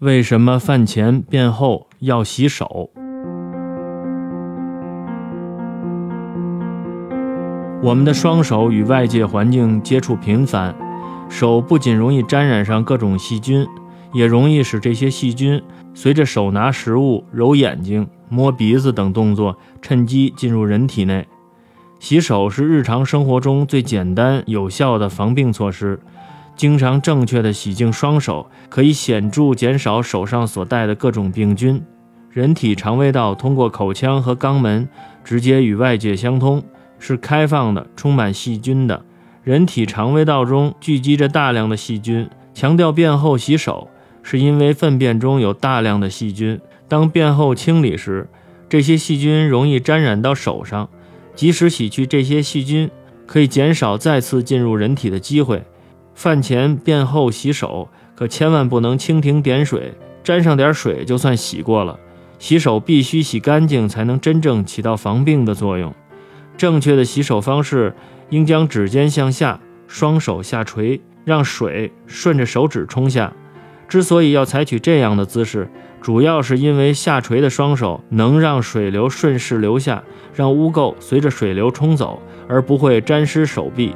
为什么饭前便后要洗手？我们的双手与外界环境接触频繁，手不仅容易沾染上各种细菌，也容易使这些细菌随着手拿食物、揉眼睛、摸鼻子等动作，趁机进入人体内。洗手是日常生活中最简单有效的防病措施。经常正确的洗净双手，可以显著减少手上所带的各种病菌。人体肠胃道通过口腔和肛门直接与外界相通，是开放的、充满细菌的。人体肠胃道中聚集着大量的细菌。强调便后洗手，是因为粪便中有大量的细菌。当便后清理时，这些细菌容易沾染到手上。及时洗去这些细菌，可以减少再次进入人体的机会。饭前便后洗手，可千万不能蜻蜓点水，沾上点水就算洗过了。洗手必须洗干净，才能真正起到防病的作用。正确的洗手方式应将指尖向下，双手下垂，让水顺着手指冲下。之所以要采取这样的姿势，主要是因为下垂的双手能让水流顺势流下，让污垢随着水流冲走，而不会沾湿手臂。